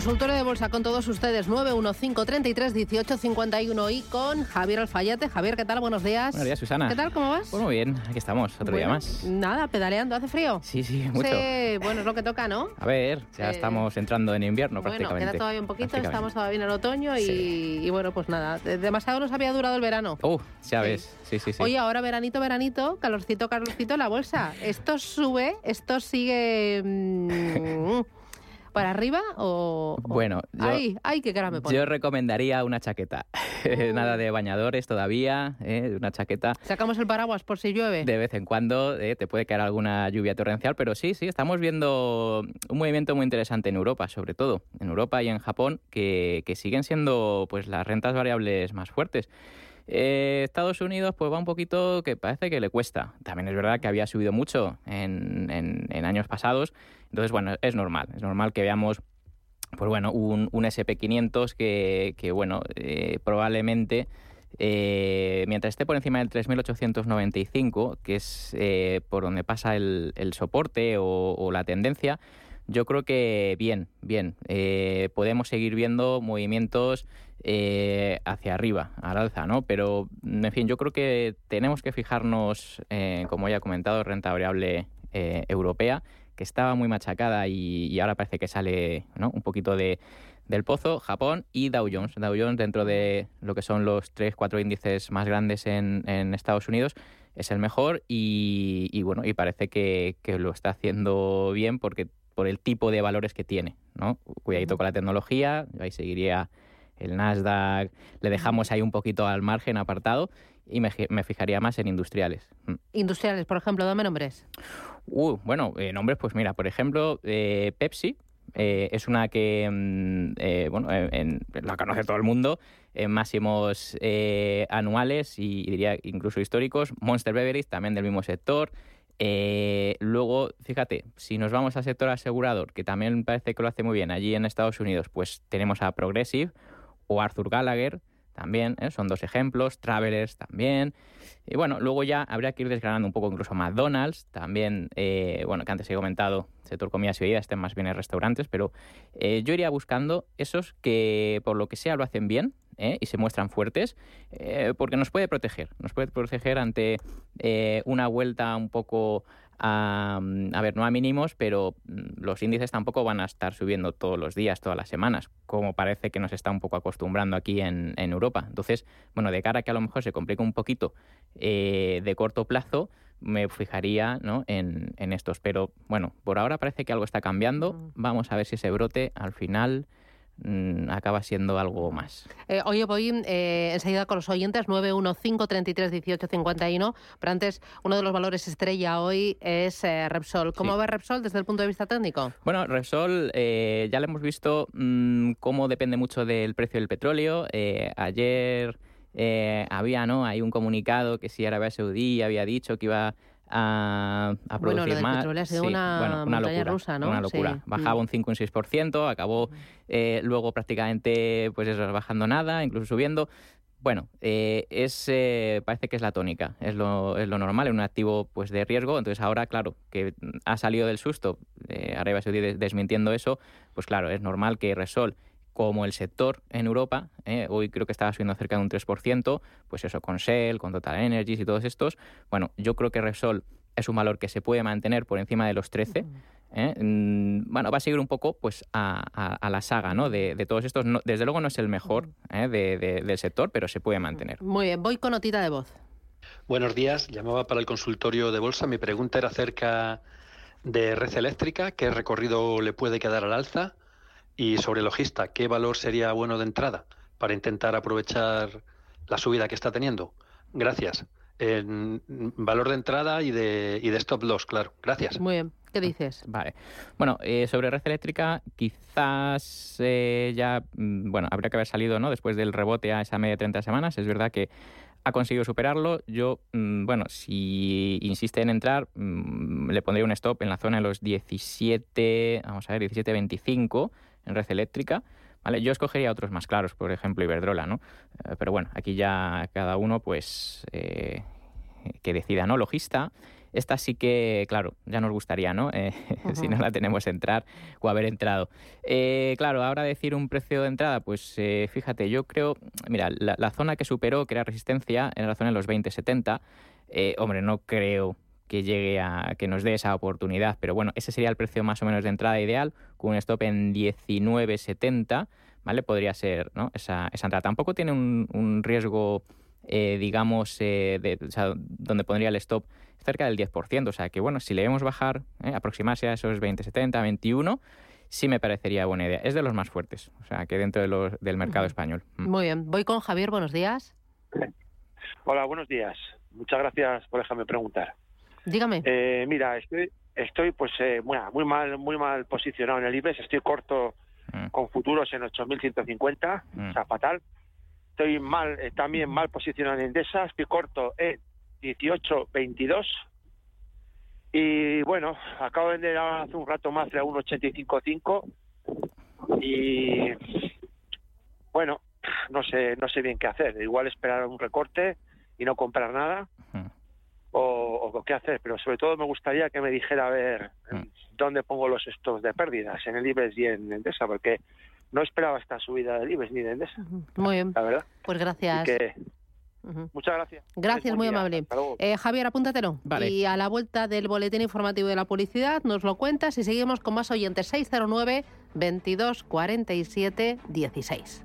Consultorio de bolsa con todos ustedes, 915 33 18 51 y con Javier Alfayate. Javier, ¿qué tal? Buenos días. Buenos días, Susana. ¿Qué tal? ¿Cómo vas? Pues muy bien, aquí estamos, otro día más. Nada, pedaleando, ¿hace frío? Sí, sí, mucho. Sí, bueno, es lo que toca, ¿no? A ver, ya Eh, estamos entrando en invierno bueno, prácticamente. queda todavía un poquito, estamos todavía en el otoño y, Sí. y bueno, pues nada, de- demasiado nos había durado el verano. Uh, ya Sí. ves, sí, sí, sí. Oye, ahora veranito, veranito, calorcito, calorcito la bolsa. ¿Esto sube? ¿Esto sigue mm, para arriba o...? o- Bueno, yo- Ay, ay, qué cara me pone. Yo recomendaría una chaqueta. Nada de bañadores todavía, ¿eh? una chaqueta. Sacamos el paraguas por si llueve. De vez en cuando ¿eh? te puede caer alguna lluvia torrencial, pero sí, sí, estamos viendo un movimiento muy interesante en Europa, sobre todo en Europa y en Japón, que, que siguen siendo pues las rentas variables más fuertes. Eh, Estados Unidos pues va un poquito que parece que le cuesta. También es verdad que había subido mucho en, en- años pasados. Entonces, bueno, es normal. Es normal que veamos pues bueno, un, un SP500 que, que, bueno, eh, probablemente eh, mientras esté por encima del 3.895, que es eh, por donde pasa el, soporte o la tendencia, yo creo que bien, bien. Eh, podemos seguir viendo movimientos eh, hacia arriba, al alza, ¿no? Pero, en fin, yo creo que tenemos que fijarnos, eh, como ya he comentado, renta variable eh, europea, que estaba muy machacada y, ahora parece que sale ¿no? un poquito de, del pozo, Japón y Dow Jones. Dow Jones dentro de lo que son los tres, cuatro índices más grandes en, en Estados Unidos es el mejor y, bueno, y parece que lo está haciendo bien porque por el tipo de valores que tiene, ¿no? Cuidadito con la tecnología, yo ahí seguiría el Nasdaq, le dejamos ahí un poquito al margen apartado y me, me fijaría más en industriales. Mm. Industriales, por ejemplo, dame nombres. Uh, bueno, eh, nombres, pues mira, por ejemplo, eh, Pepsi eh, es una que, mm, eh, bueno, en, la conoce todo el mundo, en máximos eh, anuales y, y diría incluso históricos. Monster Beverage, también del mismo sector. Eh, luego, fíjate, si nos vamos al sector asegurador, que también parece que lo hace muy bien allí en Estados Unidos, pues tenemos a Progressive o Arthur Gallagher, también, ¿eh? son dos ejemplos, Travelers también. Y bueno, luego ya habría que ir desgranando un poco incluso McDonald's, también, eh, bueno, que antes he comentado, sector comidas y bebidas, estén más bien en restaurantes, pero eh, yo iría buscando esos que por lo que sea lo hacen bien y se muestran fuertes, porque nos puede proteger, nos puede proteger ante una vuelta un poco a, mm, a ver, no a mínimos, pero mm, los índices tampoco van a estar subiendo todos los días, todas las semanas, como parece que nos está un poco acostumbrando aquí en, en Europa. Entonces, bueno, de cara a que a lo mejor se complique un poquito eh, de corto plazo, me fijaría ¿no? en, en estos. Pero bueno, por ahora parece que algo está cambiando. Mm. Vamos a ver si ese brote al final acaba siendo algo más. Eh, oye, voy eh, enseguida con los oyentes, 915 33 18 51, pero antes uno de los valores estrella hoy es eh, Repsol. ¿Cómo Sí. va Repsol desde el punto de vista técnico? Bueno, Repsol eh, ya le hemos visto mm, cómo depende mucho del precio del petróleo. Ayer había ¿no? Hay un comunicado que si Arabia Saudí había dicho que iba a, a Bueno, producir más. petróleo ha sido una bueno, una locura, rusa, ¿no? Una locura. Sí. Bajaba Mm. un 5 un 6%, acabó eh, luego prácticamente pues eso, bajando nada, incluso subiendo. Bueno, eh, es, eh, parece que es la tónica, es lo, es lo normal en un activo pues de riesgo. Entonces ahora, claro, que ha salido del susto, Arabia Saudí des- desmintiendo eso, pues claro, es normal que Resol, como el sector en Europa, eh, hoy creo que estaba subiendo cerca de un 3%, pues eso con Shell, con Total Energies y todos estos, bueno, yo creo que Resol es un valor que se puede mantener por encima de los 13. ¿eh? Mm, Bueno, va a seguir un poco pues a, a- a la saga ¿no? de, de todos estos. No- desde luego no es el mejor ¿eh? de- de- del sector, pero se puede mantener. Muy bien, voy con notita de voz. Buenos días, llamaba para el consultorio de bolsa. Mi pregunta era acerca de red eléctrica, qué recorrido le puede quedar al alza y sobre logista, qué valor sería bueno de entrada para intentar aprovechar la subida que está teniendo. Gracias. En valor de entrada y de, y de stop loss, claro. Gracias. Muy bien, ¿qué dices? Vale. Bueno, eh, sobre red eléctrica, quizás eh, ya, mm, bueno, habría que haber salido, ¿no? Después del rebote a esa media de 30 semanas. Es verdad que ha conseguido superarlo. Yo, mm, bueno, si insiste en entrar, mm, le pondría un stop en la zona de los 17, vamos a ver, 17.25 en red eléctrica. ¿Vale? Yo escogería otros más claros, por ejemplo, Iberdrola, ¿no? Eh, pero bueno, aquí ya cada uno, pues, eh, que decida, ¿no? Logista. Esta sí que, claro, ya nos gustaría, ¿no? Eh, si no la tenemos entrar o haber entrado. Claro, ahora decir un precio de entrada, pues fíjate, yo creo, mira, la, zona que superó, que era resistencia, era la zona de los 20-70. hombre, no creo que llegue a que nos dé esa oportunidad, pero bueno, ese sería el precio más o menos de entrada ideal, con un stop en 19.70, ¿vale? Podría ser, ¿no? Esa, esa entrada. Tampoco tiene un, un riesgo eh, digamos, eh, de, donde pondría el stop cerca del 10%. O sea que, bueno, si le vemos bajar, eh, aproximarse a esos 20, 70, 21, sí me parecería buena idea. Es de los más fuertes, o sea que dentro de los, del mercado español. Mm. Muy bien. Voy con Javier, buenos días. Hola, buenos días. Muchas gracias por dejarme preguntar. Dígame. mira, estoy, estoy pues muy, muy mal muy mal posicionado en el IBEX. Estoy corto mm. con futuros en 8.150, mm. o sea, fatal estoy mal, eh, también mal posicionado en Endesa, estoy corto en 18.22. Y bueno, acabo de vender hace un rato más de 1.85.5 y bueno, no sé, no sé bien qué hacer. Igual esperar un recorte y no comprar nada o, qué hacer, pero sobre todo me gustaría que me dijera a ver dónde pongo los estos de pérdidas, en el IBEX y en Endesa, porque no esperaba esta subida del IBEX ni de Endesa. Muy bien. La verdad. Pues gracias. Muchas gracias. Gracias, muy amable. Eh, Javier, apúntatelo. Vale. Y a la vuelta del boletín informativo de la publicidad nos lo cuentas y seguimos con más oyentes. 609 22 47 16.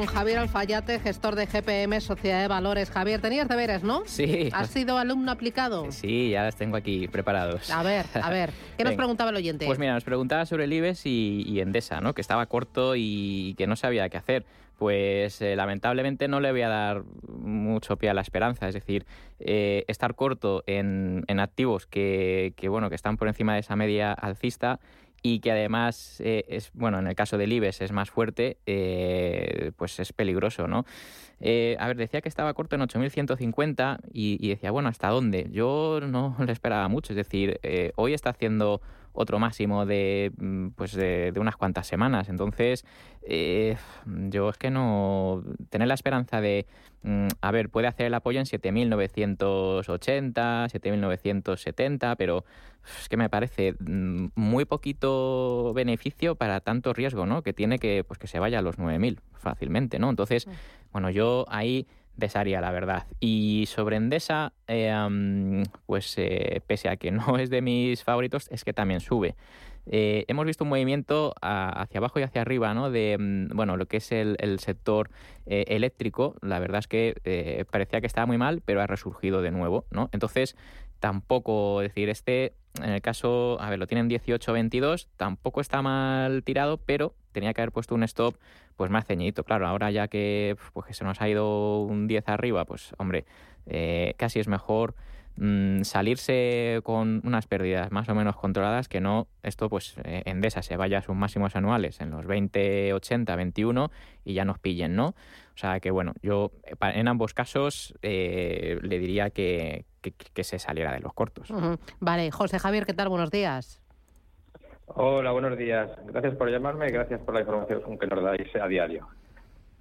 Con Javier Alfayate, gestor de GPM, Sociedad de Valores. Javier, tenías deberes, ¿no? Sí. ¿Has sido alumno aplicado? Sí, ya las tengo aquí preparados. A ver, a ver, ¿qué nos preguntaba el oyente? Pues mira, nos preguntaba sobre el IBEX y, Endesa, ¿no? Que estaba corto y que no sabía qué hacer pues eh, lamentablemente no le voy a dar mucho pie a la esperanza. Es decir, eh, estar corto en, activos que, que, bueno, que están por encima de esa media alcista y que además eh, es bueno en el caso del IBEX es más fuerte eh, pues es peligroso no eh, a ver decía que estaba corto en 8.150 y, y decía bueno hasta dónde yo no le esperaba mucho es decir hoy está haciendo otro máximo de mm, pues de, unas cuantas semanas entonces yo es que no tener la esperanza de mm, a ver puede hacer el apoyo en 7.980 7.970 pero es que me parece mm, muy poquito beneficio para tanto riesgo, ¿no? Que tiene que, pues que se vaya a los 9.000 fácilmente, ¿no? Entonces, bueno, yo ahí besaría, la verdad. Y sobre Endesa, eh, pues eh, pese a que no es de mis favoritos, es que también sube. Eh, hemos visto un movimiento hacia abajo y hacia arriba, ¿no? De, mm, bueno, lo que es el, sector eléctrico. La verdad es que parecía que estaba muy mal, pero ha resurgido de nuevo, ¿no? Entonces, tampoco, decir, este, en el caso, a ver, lo tienen 18-22, tampoco está mal tirado, pero tenía que haber puesto un stop pues más ceñidito. Claro, ahora ya que, pues, que se nos ha ido un 10 arriba, pues hombre, eh, casi es mejor mm, salirse con unas pérdidas más o menos controladas que no esto pues eh, Endesa se vaya a sus máximos anuales en los 20, 80, 21 y ya nos pillen, ¿no? O sea que bueno, yo en ambos casos eh, le diría que, que, se saliera de los cortos. Vale, José Javier, ¿qué tal? Buenos días. Hola, buenos días. Gracias por llamarme y gracias por la información que nos dais a diario.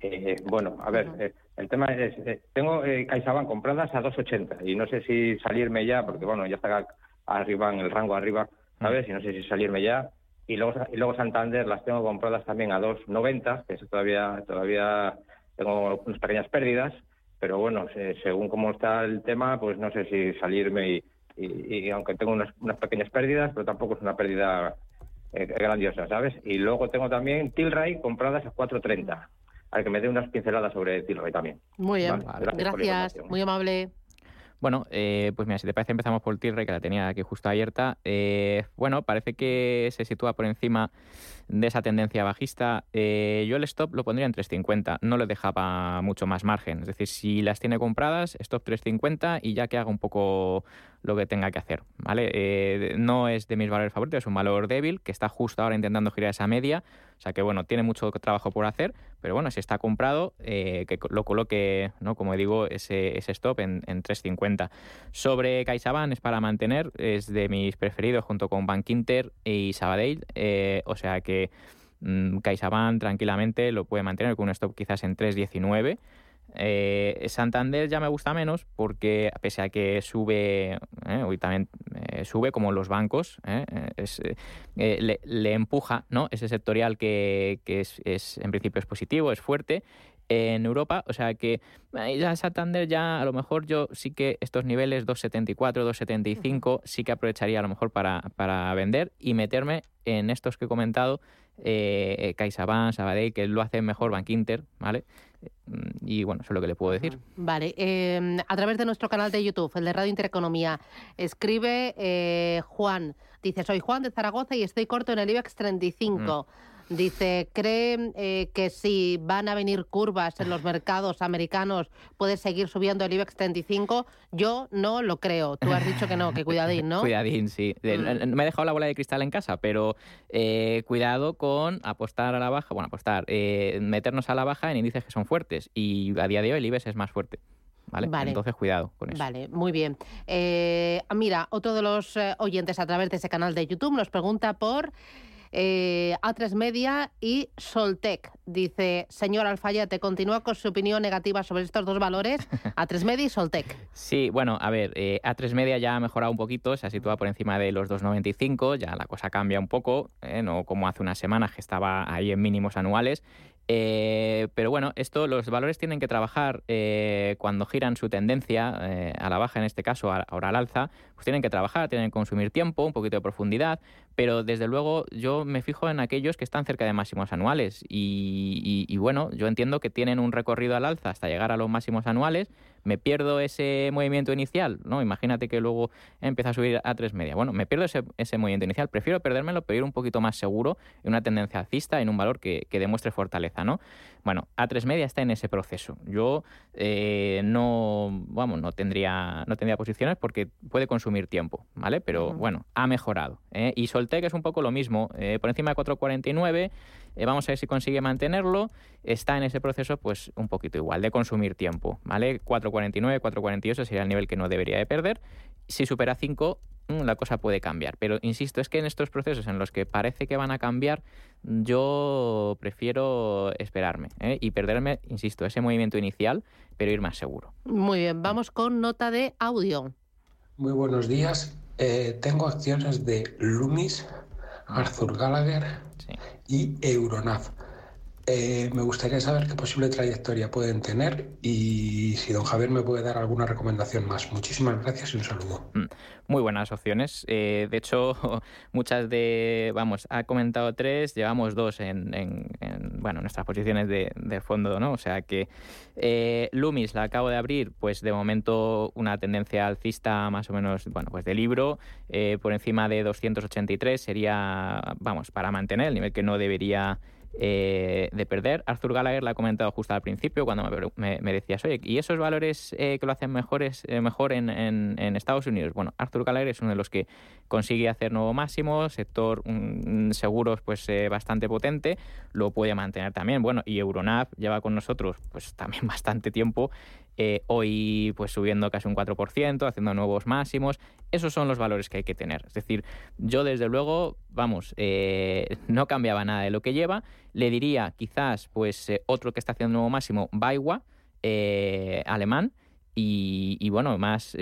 Eh, bueno, a ver, eh, el tema es, eh, tengo eh, CaixaBank compradas a 2.80 y no sé si salirme ya, porque bueno, ya está arriba, en el rango arriba, ¿sabes? Y no sé si salirme ya. Y luego, y luego Santander las tengo compradas también a 2.90, que eso todavía, todavía tengo unas pequeñas pérdidas pero bueno, según cómo está el tema, pues no sé si salirme y, aunque tengo unas, pequeñas pérdidas, pero tampoco es una pérdida eh, grandiosa, ¿sabes? Y luego tengo también Tilray compradas a 4.30, al que me dé unas pinceladas sobre Tilray también. Muy bien, gracias, muy amable. Bueno, eh, pues mira, si te parece empezamos por Tirre, que la tenía aquí justo abierta. Eh, bueno, parece que se sitúa por encima de esa tendencia bajista. Eh, yo el stop lo pondría en 350, no le dejaba mucho más margen. Es decir, si las tiene compradas, stop 350 y ya que haga un poco lo que tenga que hacer. ¿vale? no es de mis valores favoritos, es un valor débil que está justo ahora intentando girar esa media. O sea que bueno, tiene mucho trabajo por hacer, pero bueno, si está comprado, que lo coloque, ¿no? como digo, ese, ese stop en, en 350. Sobre CaixaBank es para mantener, es de mis preferidos junto con Bank Inter y Sabadell, eh, o sea que mmm, tranquilamente lo puede mantener con un stop quizás en 3.19. Eh, Santander ya me gusta menos porque pese a que sube, eh, hoy también eh, sube como los bancos, eh, es, le, le, empuja, ¿no? Ese sectorial que, que es, es, en principio es positivo, es fuerte en Europa. O sea que ya Santander ya a lo mejor yo sí que estos niveles 2,74, 2,75 sí que aprovecharía a lo mejor para, para vender y meterme en estos que he comentado, eh, CaixaBank, Sabadell, que lo hace mejor Bank Inter, ¿vale? Y bueno, eso es lo que le puedo decir. Vale, eh, a través de nuestro canal de YouTube, el de Radio Intereconomía, escribe eh, Juan, dice, soy Juan de Zaragoza y estoy corto en el IBEX 35. Dice, ¿cree eh, que si van a venir curvas en los mercados americanos puede seguir subiendo el IBEX 35? Yo no lo creo. Tú has dicho que no, que cuidadín, ¿no? cuidadín, sí. Mm. Me he dejado la bola de cristal en casa, pero eh, cuidado con apostar a la baja, bueno, apostar, eh, meternos a la baja en índices que son fuertes. Y a día de hoy el IBEX es más fuerte. ¿Vale? vale. Entonces, cuidado con eso. Vale, muy bien. mira, otro de los oyentes a través de ese canal de YouTube nos pregunta por eh, A3 Media y Soltec. Dice, señor Alfayate, continúa con su opinión negativa sobre estos dos valores, A3 Media y Soltec. Sí, bueno, a ver, eh, A3 Media ya ha mejorado un poquito, se ha situado por encima de los 2,95, ya la cosa cambia un poco, eh, no como hace unas semanas que estaba ahí en mínimos anuales. Eh, pero bueno, esto los valores tienen que trabajar eh, cuando giran su tendencia eh, a la baja, en este caso ahora al alza, pues tienen que trabajar, tienen que consumir tiempo, un poquito de profundidad, pero desde luego yo me fijo en aquellos que están cerca de máximos anuales y, y bueno, yo entiendo que tienen un recorrido al alza hasta llegar a los máximos anuales me pierdo ese movimiento inicial, ¿no? Imagínate que luego empieza a subir a tres media. Bueno, me pierdo ese, ese movimiento inicial, prefiero perdérmelo, pero ir un poquito más seguro en una tendencia alcista, en un valor que, que demuestre fortaleza, ¿no? Bueno, A3 media está en ese proceso. Yo eh, no, vamos, no tendría, no tendría posiciones porque puede consumir tiempo, ¿vale? Pero bueno, ha mejorado. ¿eh? Y Soltec es un poco lo mismo, eh, por encima de 4,49, vamos a ver si consigue mantenerlo. Está en ese proceso, pues un poquito igual, de consumir tiempo, ¿vale? 4,49, 4,48 sería el nivel que no debería de perder. Si supera 5, mm, la cosa puede cambiar. Pero insisto, es que en estos procesos en los que parece que van a cambiar, yo prefiero esperarme ¿eh? y perderme, insisto, ese movimiento inicial, pero ir más seguro. Muy bien, vamos con nota de audio. Muy buenos días. Eh, tengo acciones de Lumis, Arthur Gallagher y Euronav. Eh, me gustaría saber qué posible trayectoria pueden tener y si don Javier me puede dar alguna recomendación más. Muchísimas gracias y un saludo. Mm, muy buenas opciones. Eh, de hecho, muchas de, vamos, ha comentado tres, llevamos dos en, en, bueno, nuestras posiciones de, de, fondo, ¿no? O sea que eh, Lumis la acabo de abrir, pues de momento una tendencia alcista más o menos, bueno, pues de libro, por encima de 283 sería, vamos, para mantener el nivel que no debería eh, de perder. Arthur Gallagher la ha comentado justo al principio cuando me, decías, oye, ¿y esos valores eh, que lo hacen mejores, eh, mejor en, en, Estados Unidos? Bueno, Arthur Gallagher es uno de los que consigue hacer nuevo máximo, sector mm, seguros pues bastante potente, lo puede mantener también. Bueno, y Euronav lleva con nosotros pues también bastante tiempo eh, hoy pues subiendo casi un 4%, haciendo nuevos máximos. Esos son los valores que hay que tener. Es decir, yo desde luego, vamos, eh, no cambiaba nada de lo que lleva. Le diría quizás pues eh, otro que está haciendo nuevo máximo, Baiwa, alemán. Y, bueno, más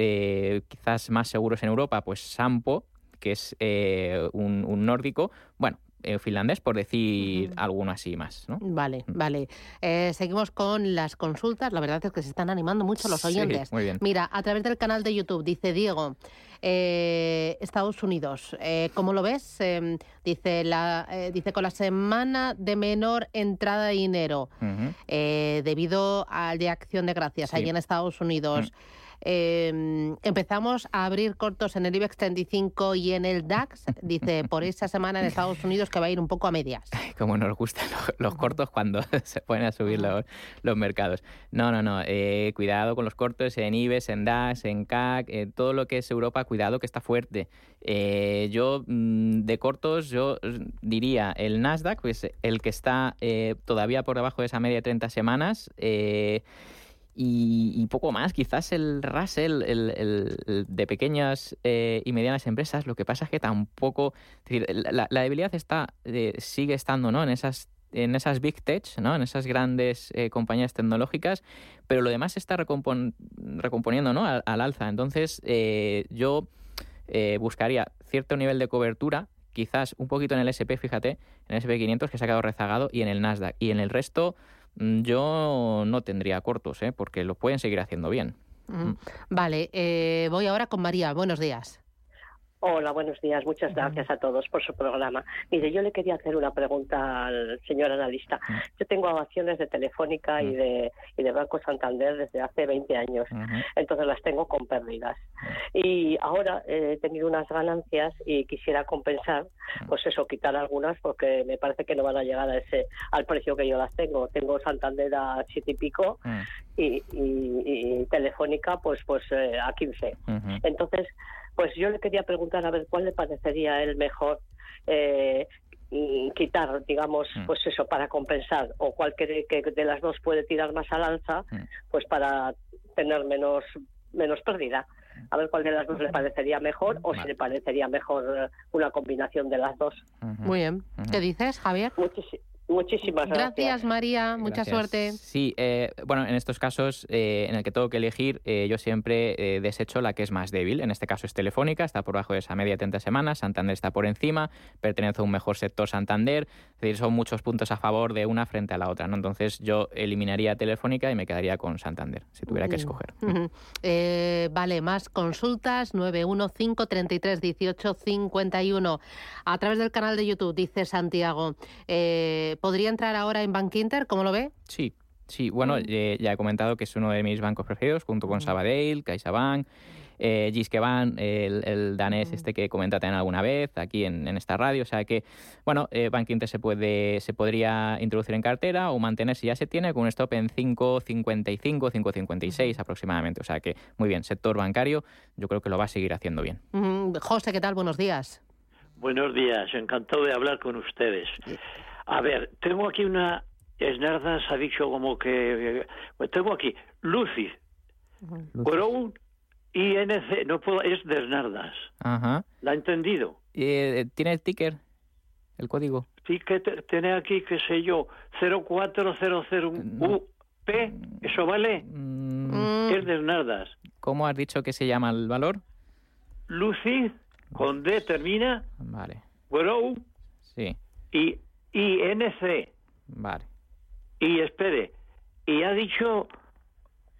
quizás más seguros en Europa, pues Sampo, que es un, un, nórdico. Bueno, eh, finlandés, por decir alguno así más. ¿no? Vale, mm. vale. Eh, seguimos con las consultas. La verdad es que se están animando mucho los oyentes. muy bien. Mira, a través del canal de YouTube, dice Diego, eh, Estados Unidos, ¿cómo lo ves? Em, dice, la, dice, con la semana de menor entrada de dinero, debido al de Acción de Gracias, allí en Estados Unidos. Mm. Em, empezamos a abrir cortos en el IBEX 35 y en el DAX, dice, por esta semana en Estados Unidos que va a ir un poco a medias. Como nos gustan los, cortos cuando se ponen a subir los, los mercados. No, no, no, eh, cuidado con los cortos en IBEX, en DAX, en CAC, eh, todo lo que es Europa, cuidado que está fuerte. Eh, yo, mm, de cortos, yo diría el Nasdaq, pues el que está todavía por debajo de esa media de 30 semanas. Y, poco más. Quizás el Russell, el, de pequeñas eh, y medianas empresas, lo que pasa es que tampoco. la, debilidad está eh, sigue estando ¿no? en esas en esas big tech, ¿no? en esas grandes eh, compañías tecnológicas, pero lo demás se está recomponiendo ¿no? al, alza. Entonces, yo buscaría cierto nivel de cobertura, quizás un poquito en el SP, fíjate, en el SP500 que se ha quedado rezagado, y en el Nasdaq. Y en el resto, yo no tendría cortos, ¿eh? porque lo pueden seguir haciendo bien. Mm. Vale, eh, voy ahora con María. Buenos días. Hola, buenos días. Muchas gracias a todos por su programa. Mire, yo le quería hacer una pregunta al señor analista. Yo tengo acciones de Telefónica y de, y de Banco Santander desde hace 20 años, entonces las tengo con pérdidas. Y ahora he tenido unas ganancias y quisiera compensar, pues eso, quitar algunas porque me parece que no van a llegar a ese al precio que yo las tengo. Tengo Santander a siete y pico y, y, Telefónica pues pues eh, a 15. Entonces, pues yo le quería preguntar a ver cuál le parecería el mejor eh, quitar, digamos, mm. pues eso, para compensar, o cuál que de las dos puede tirar más al alza, mm. pues para tener menos, menos pérdida. A ver cuál de las dos le parecería mejor o si le parecería mejor una combinación de las dos. Muy bien. ¿Qué dices, Javier? Muchísimo. Muchísimas gracias. Gracias, María. Mucha suerte. Sí, eh, bueno, en estos casos eh, en el que tengo que elegir, eh, yo siempre desecho la que es más débil. En este caso es Telefónica, está por debajo de esa media de 30 semanas. Santander está por encima, pertenece a un mejor sector Santander. Es decir, son muchos puntos a favor de una frente a la otra. ¿no? Entonces yo eliminaría Telefónica y me quedaría con Santander, si tuviera que escoger. vale, más consultas 915331851 a través del canal de YouTube, dice Santiago. ¿Podría entrar ahora en Bank Inter? ¿Cómo lo ve? Sí, sí. Bueno, mm. eh, ya he comentado que es uno de mis bancos preferidos, junto con mm. Sabadell, CaixaBank, eh, Giskebank, el, danés mm. este que comenta también alguna vez aquí en, esta radio. O sea que, bueno, eh, Bank Inter se, puede, se podría introducir en cartera o mantener si ya se tiene con un stop en 5,55, 5,56 aproximadamente. O sea que, muy bien, sector bancario yo creo que lo va a seguir haciendo bien. José, ¿qué tal? Buenos días. Buenos días, encantado de hablar con ustedes. A ver, tengo aquí una. Esnardas ha dicho como que. Pues tengo aquí Lucy, Brown INC. No puedo. Es de Esnardas. Ajá. ¿La ha entendido? Eh, ¿Tiene el ticker? ¿El código? Sí, que tiene aquí, qué sé yo, 0400 P. ¿Eso vale? Mm. Es de Esnardas. ¿Cómo has dicho que se llama el valor? Lucy, con D termina. Vale. Grow. Sí. Y INC. Vale. Y espere, y ha dicho,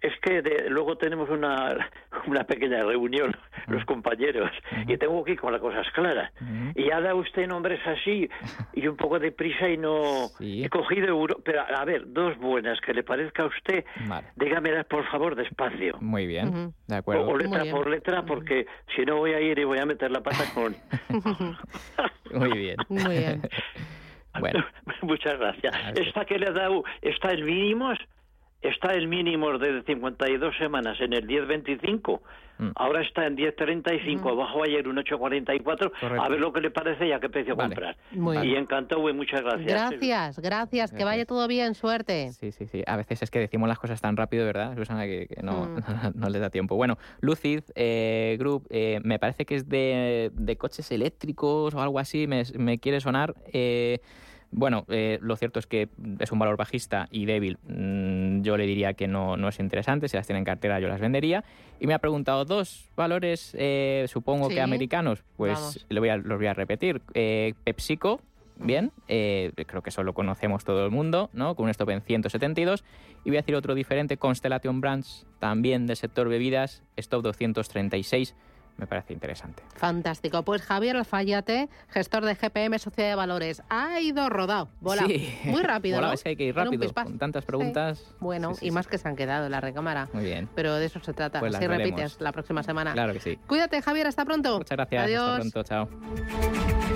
es que luego tenemos una, una pequeña reunión, los compañeros, y tengo que ir con las cosas claras. Y ha dado usted nombres así, y un poco de prisa, y no he cogido euro. Pero a ver, dos buenas, que le parezca a usted, vale. dígamelas por favor despacio. Muy bien, de acuerdo. O, letra por letra, porque si no voy a ir y voy a meter la pata con. Muy bien. Muy bien. Bueno. Muchas gracias. Esta que le ha dado está en mínimos, está en mínimos de 52 semanas en el 10.25. Mm. Ahora está en 10.35, mm. abajo ayer un 8.44. A ver lo que le parece y a qué precio comprar. y encantado y muchas gracias. Gracias, gracias, Que vaya todo bien, suerte. Sí, sí, sí. A veces es que decimos las cosas tan rápido, ¿verdad, Susana? Que, no, mm. no, les da tiempo. Bueno, Lucid eh, Group, eh, me parece que es de, de, coches eléctricos o algo así, me, me quiere sonar. Eh, bueno, eh, lo cierto es que es un valor bajista y débil. Mm, yo le diría que no, no, es interesante. Si las tiene en cartera, yo las vendería. Y me ha preguntado dos valores, eh, supongo que americanos. Pues lo voy a, los voy a repetir. Eh, PepsiCo, bien, creo que eso lo conocemos todo el mundo, ¿no? Con un stop en 172. Y voy a decir otro diferente, Constellation Brands, también del sector bebidas, stop 236 me parece interesante. Fantástico. Pues Javier Alfayate, gestor de GPM Sociedad de Valores, ha ido rodado, bola, muy rápido. ¿no? es que hay que ir rápido, con tantas preguntas. Bueno, y más que se han quedado en la recámara. Muy bien. Pero de eso se trata. Pues Así repites la próxima semana. Claro que sí. Cuídate, Javier, hasta pronto. Muchas gracias. Adiós. Hasta pronto, chao.